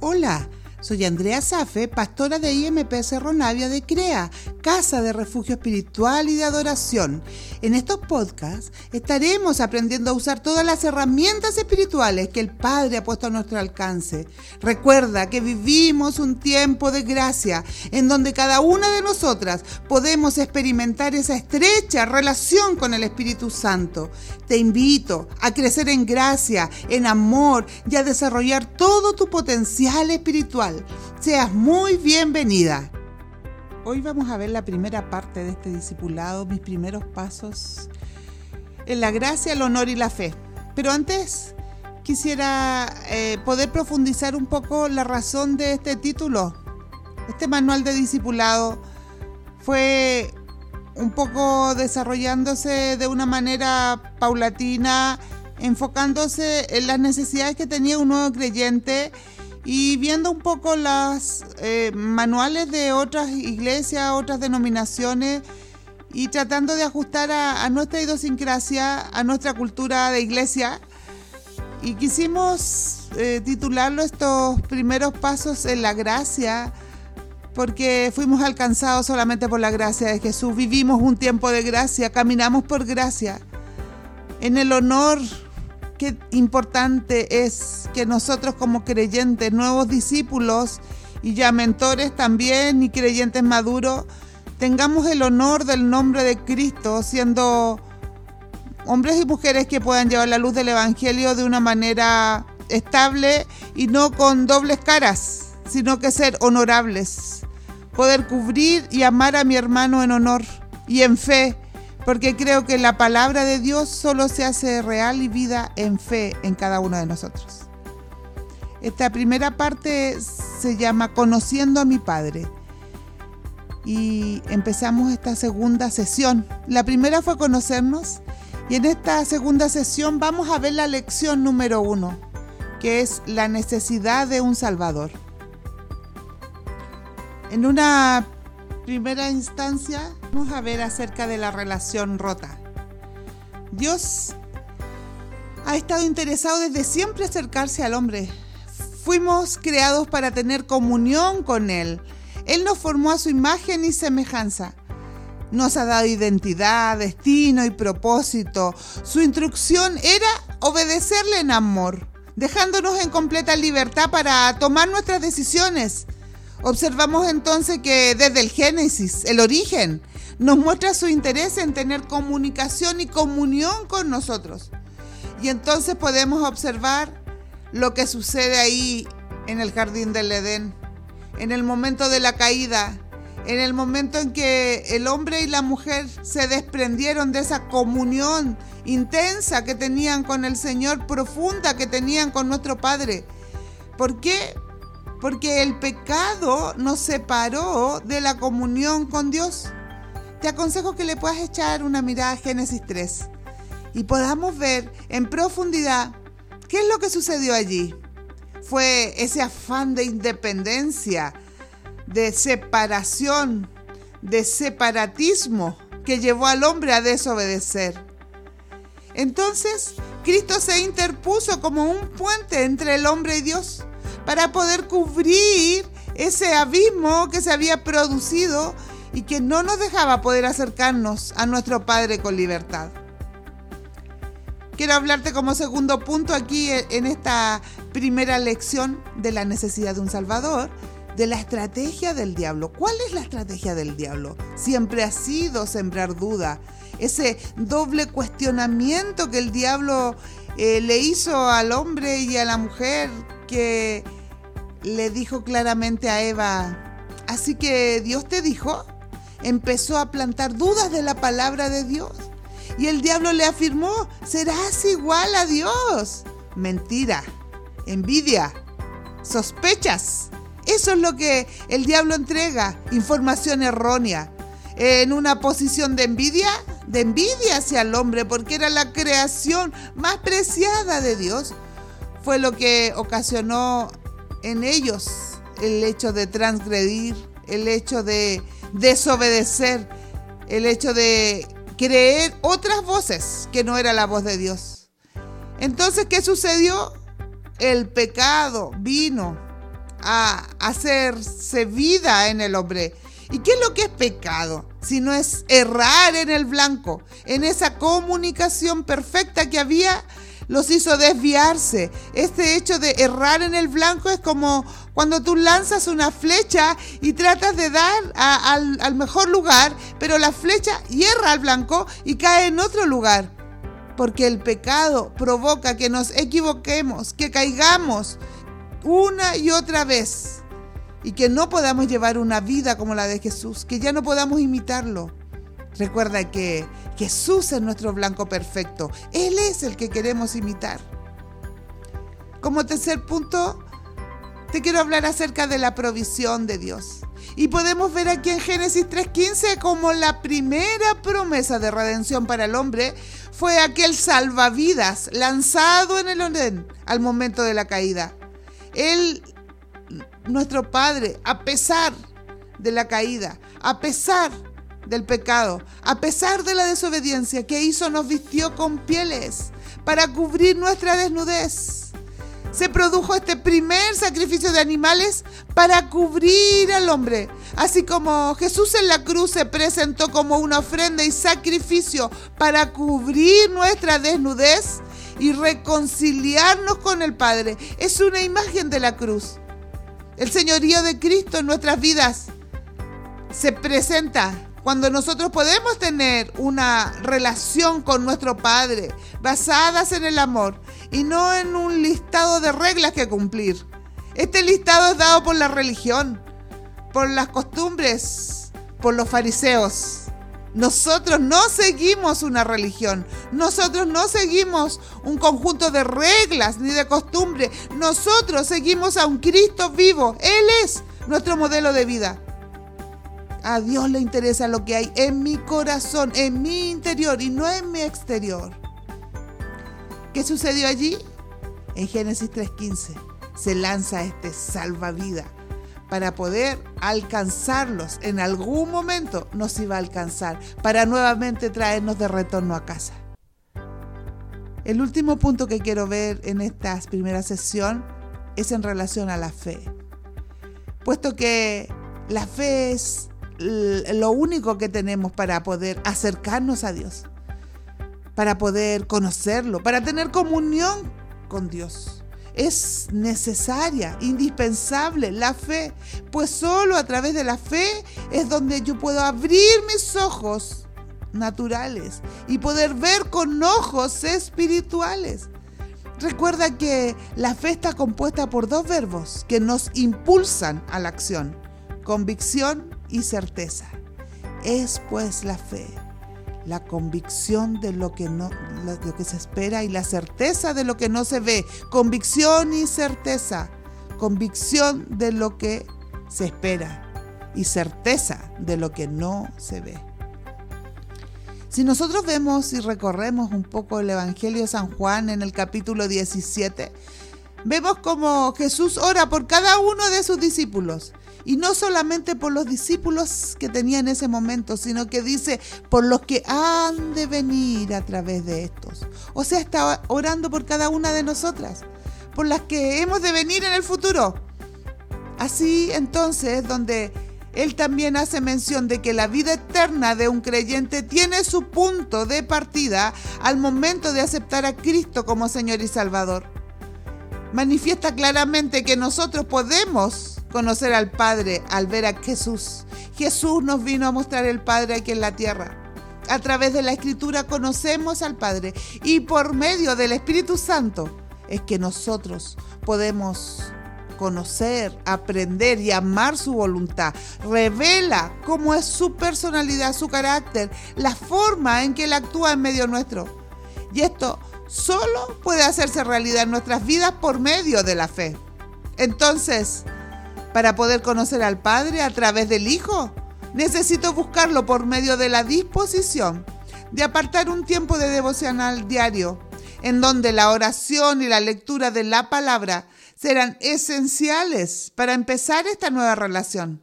Hola, soy Andrea Safe, pastora de IMP Cerro Navia de CREA, Casa de Refugio Espiritual y de Adoración. En estos podcasts estaremos aprendiendo a usar todas las herramientas espirituales que el Padre ha puesto a nuestro alcance. Recuerda que vivimos un tiempo de gracia en donde cada una de nosotras podemos experimentar esa estrecha relación con el Espíritu Santo. Te invito a crecer en gracia, en amor y a desarrollar todo tu potencial espiritual Seas muy bienvenida. Hoy vamos a ver la primera parte de este discipulado, mis primeros pasos en la gracia, el honor y la fe. Pero antes quisiera eh, poder profundizar un poco la razón de este título. Este manual de discipulado fue un poco desarrollándose de una manera paulatina, enfocándose en las necesidades que tenía un nuevo creyente y viendo un poco los eh, manuales de otras iglesias, otras denominaciones y tratando de ajustar a, nuestra idiosincrasia, a nuestra cultura de iglesia. Y quisimos eh, titularlo estos primeros pasos en la gracia, porque fuimos alcanzados solamente por la gracia de Jesús. Vivimos un tiempo de gracia, caminamos por gracia, en el honor qué importante es que nosotros como creyentes, nuevos discípulos y ya mentores también y creyentes maduros, tengamos el honor del nombre de Cristo, siendo hombres y mujeres que puedan llevar la luz del Evangelio de una manera estable y no con dobles caras, sino que ser honorables, poder cubrir y amar a mi hermano en honor y en fe porque creo que la palabra de Dios solo se hace real y vida en fe en cada uno de nosotros. Esta primera parte se llama Conociendo a mi Padre y empezamos esta segunda sesión. La primera fue conocernos y en esta segunda sesión vamos a ver la lección número uno, que es la necesidad de un Salvador. En una primera instancia vamos a ver acerca de la relación rota. Dios ha estado interesado desde siempre acercarse al hombre. Fuimos creados para tener comunión con Él. Él nos formó a su imagen y semejanza. Nos ha dado identidad, destino y propósito. Su instrucción era obedecerle en amor, dejándonos en completa libertad para tomar nuestras decisiones Observamos entonces que desde el Génesis, el origen, nos muestra su interés en tener comunicación y comunión con nosotros. Y entonces podemos observar lo que sucede ahí en el jardín del Edén, en el momento de la caída, en el momento en que el hombre y la mujer se desprendieron de esa comunión intensa que tenían con el Señor, profunda que tenían con nuestro Padre. ¿Por qué? Porque el pecado nos separó de la comunión con Dios. Te aconsejo que le puedas echar una mirada a Génesis 3 y podamos ver en profundidad qué es lo que sucedió allí. Fue ese afán de independencia, de separación, de separatismo que llevó al hombre a desobedecer. Entonces, Cristo se interpuso como un puente entre el hombre y Dios para poder cubrir ese abismo que se había producido y que no nos dejaba poder acercarnos a nuestro Padre con libertad. Quiero hablarte como segundo punto aquí en esta primera lección de la necesidad de un Salvador, de la estrategia del diablo. ¿Cuál es la estrategia del diablo? Siempre ha sido sembrar duda, ese doble cuestionamiento que el diablo eh, le hizo al hombre y a la mujer que le dijo claramente a Eva, así que Dios te dijo, empezó a plantar dudas de la palabra de Dios. Y el diablo le afirmó, serás igual a Dios. Mentira, envidia, sospechas. Eso es lo que el diablo entrega, información errónea. En una posición de envidia, de envidia hacia el hombre, porque era la creación más preciada de Dios fue lo que ocasionó en ellos el hecho de transgredir, el hecho de desobedecer, el hecho de creer otras voces que no era la voz de Dios. Entonces, ¿qué sucedió? El pecado vino a hacerse vida en el hombre. ¿Y qué es lo que es pecado? Si no es errar en el blanco, en esa comunicación perfecta que había, los hizo desviarse. Este hecho de errar en el blanco es como cuando tú lanzas una flecha y tratas de dar al, al mejor lugar, pero la flecha hierra al blanco y cae en otro lugar. Porque el pecado provoca que nos equivoquemos, que caigamos una y otra vez y que no podamos llevar una vida como la de Jesús, que ya no podamos imitarlo. Recuerda que Jesús es nuestro blanco perfecto. Él es el que queremos imitar. Como tercer punto, te quiero hablar acerca de la provisión de Dios. Y podemos ver aquí en Génesis 3.15 como la primera promesa de redención para el hombre fue aquel salvavidas lanzado en el Odén al momento de la caída. Él nuestro Padre, a pesar de la caída, a pesar del pecado, a pesar de la desobediencia que hizo, nos vistió con pieles para cubrir nuestra desnudez. Se produjo este primer sacrificio de animales para cubrir al hombre. Así como Jesús en la cruz se presentó como una ofrenda y sacrificio para cubrir nuestra desnudez y reconciliarnos con el Padre. Es una imagen de la cruz. El señorío de Cristo en nuestras vidas se presenta cuando nosotros podemos tener una relación con nuestro Padre basadas en el amor y no en un listado de reglas que cumplir. Este listado es dado por la religión, por las costumbres, por los fariseos. Nosotros no seguimos una religión, nosotros no seguimos un conjunto de reglas ni de costumbres, nosotros seguimos a un Cristo vivo, Él es nuestro modelo de vida. A Dios le interesa lo que hay en mi corazón, en mi interior y no en mi exterior. ¿Qué sucedió allí? En Génesis 3.15 se lanza este salvavidas para poder alcanzarlos. En algún momento nos iba a alcanzar para nuevamente traernos de retorno a casa. El último punto que quiero ver en esta primera sesión es en relación a la fe. Puesto que la fe es lo único que tenemos para poder acercarnos a Dios, para poder conocerlo, para tener comunión con Dios es necesaria, indispensable la fe, pues solo a través de la fe es donde yo puedo abrir mis ojos naturales y poder ver con ojos espirituales. Recuerda que la fe está compuesta por dos verbos que nos impulsan a la acción, convicción y certeza. Es pues la fe la convicción de lo que no lo que se espera y la certeza de lo que no se ve, convicción y certeza, convicción de lo que se espera y certeza de lo que no se ve. Si nosotros vemos y recorremos un poco el Evangelio de San Juan en el capítulo 17, vemos como Jesús ora por cada uno de sus discípulos y no solamente por los discípulos que tenía en ese momento, sino que dice por los que han de venir a través de estos. O sea, está orando por cada una de nosotras, por las que hemos de venir en el futuro. Así entonces, donde él también hace mención de que la vida eterna de un creyente tiene su punto de partida al momento de aceptar a Cristo como Señor y Salvador. Manifiesta claramente que nosotros podemos conocer al Padre al ver a Jesús. Jesús nos vino a mostrar el Padre aquí en la tierra. A través de la Escritura conocemos al Padre y por medio del Espíritu Santo es que nosotros podemos conocer, aprender y amar su voluntad. Revela cómo es su personalidad, su carácter, la forma en que Él actúa en medio nuestro. Y esto solo puede hacerse realidad en nuestras vidas por medio de la fe. Entonces, para poder conocer al Padre a través del Hijo. Necesito buscarlo por medio de la disposición de apartar un tiempo de devocional diario, en donde la oración y la lectura de la palabra serán esenciales para empezar esta nueva relación.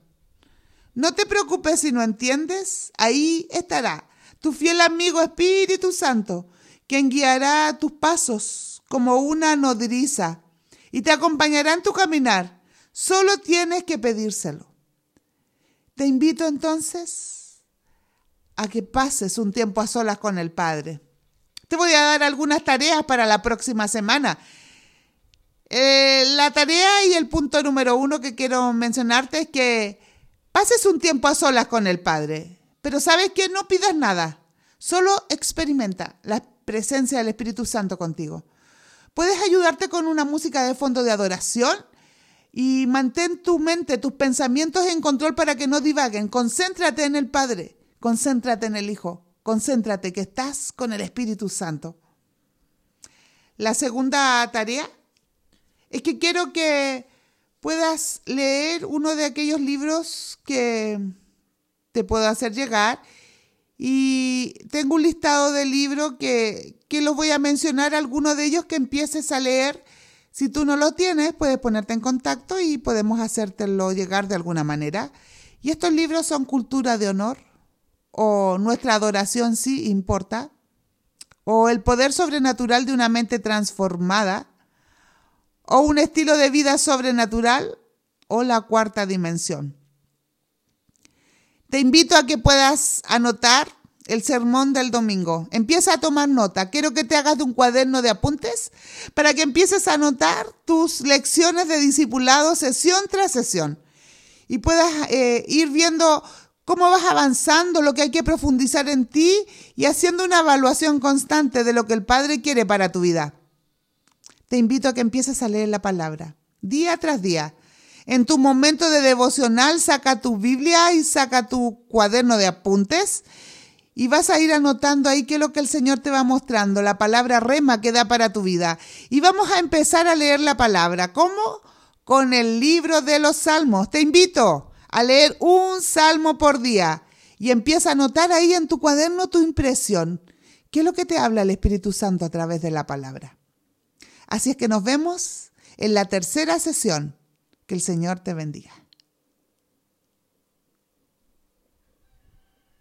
No te preocupes si no entiendes, ahí estará tu fiel amigo Espíritu Santo, quien guiará tus pasos como una nodriza y te acompañará en tu caminar Solo tienes que pedírselo. Te invito entonces a que pases un tiempo a solas con el Padre. Te voy a dar algunas tareas para la próxima semana. Eh, la tarea y el punto número uno que quiero mencionarte es que pases un tiempo a solas con el Padre. Pero sabes que no pidas nada. Solo experimenta la presencia del Espíritu Santo contigo. Puedes ayudarte con una música de fondo de adoración y mantén tu mente, tus pensamientos en control para que no divaguen. Concéntrate en el Padre, concéntrate en el Hijo, concéntrate que estás con el Espíritu Santo. La segunda tarea es que quiero que puedas leer uno de aquellos libros que te puedo hacer llegar y tengo un listado de libros que, que los voy a mencionar, algunos de ellos que empieces a leer. Si tú no lo tienes, puedes ponerte en contacto y podemos hacértelo llegar de alguna manera. Y estos libros son Cultura de Honor, o Nuestra Adoración sí importa, o El Poder Sobrenatural de una Mente Transformada, o Un Estilo de Vida Sobrenatural, o La Cuarta Dimensión. Te invito a que puedas anotar el sermón del domingo. Empieza a tomar nota. Quiero que te hagas de un cuaderno de apuntes para que empieces a anotar tus lecciones de discipulado sesión tras sesión y puedas eh, ir viendo cómo vas avanzando, lo que hay que profundizar en ti y haciendo una evaluación constante de lo que el Padre quiere para tu vida. Te invito a que empieces a leer la palabra día tras día en tu momento de devocional, saca tu Biblia y saca tu cuaderno de apuntes y vas a ir anotando ahí qué es lo que el Señor te va mostrando, la palabra rema que da para tu vida. Y vamos a empezar a leer la palabra. ¿Cómo? Con el libro de los salmos. Te invito a leer un salmo por día y empieza a anotar ahí en tu cuaderno tu impresión. ¿Qué es lo que te habla el Espíritu Santo a través de la palabra? Así es que nos vemos en la tercera sesión que el Señor te bendiga.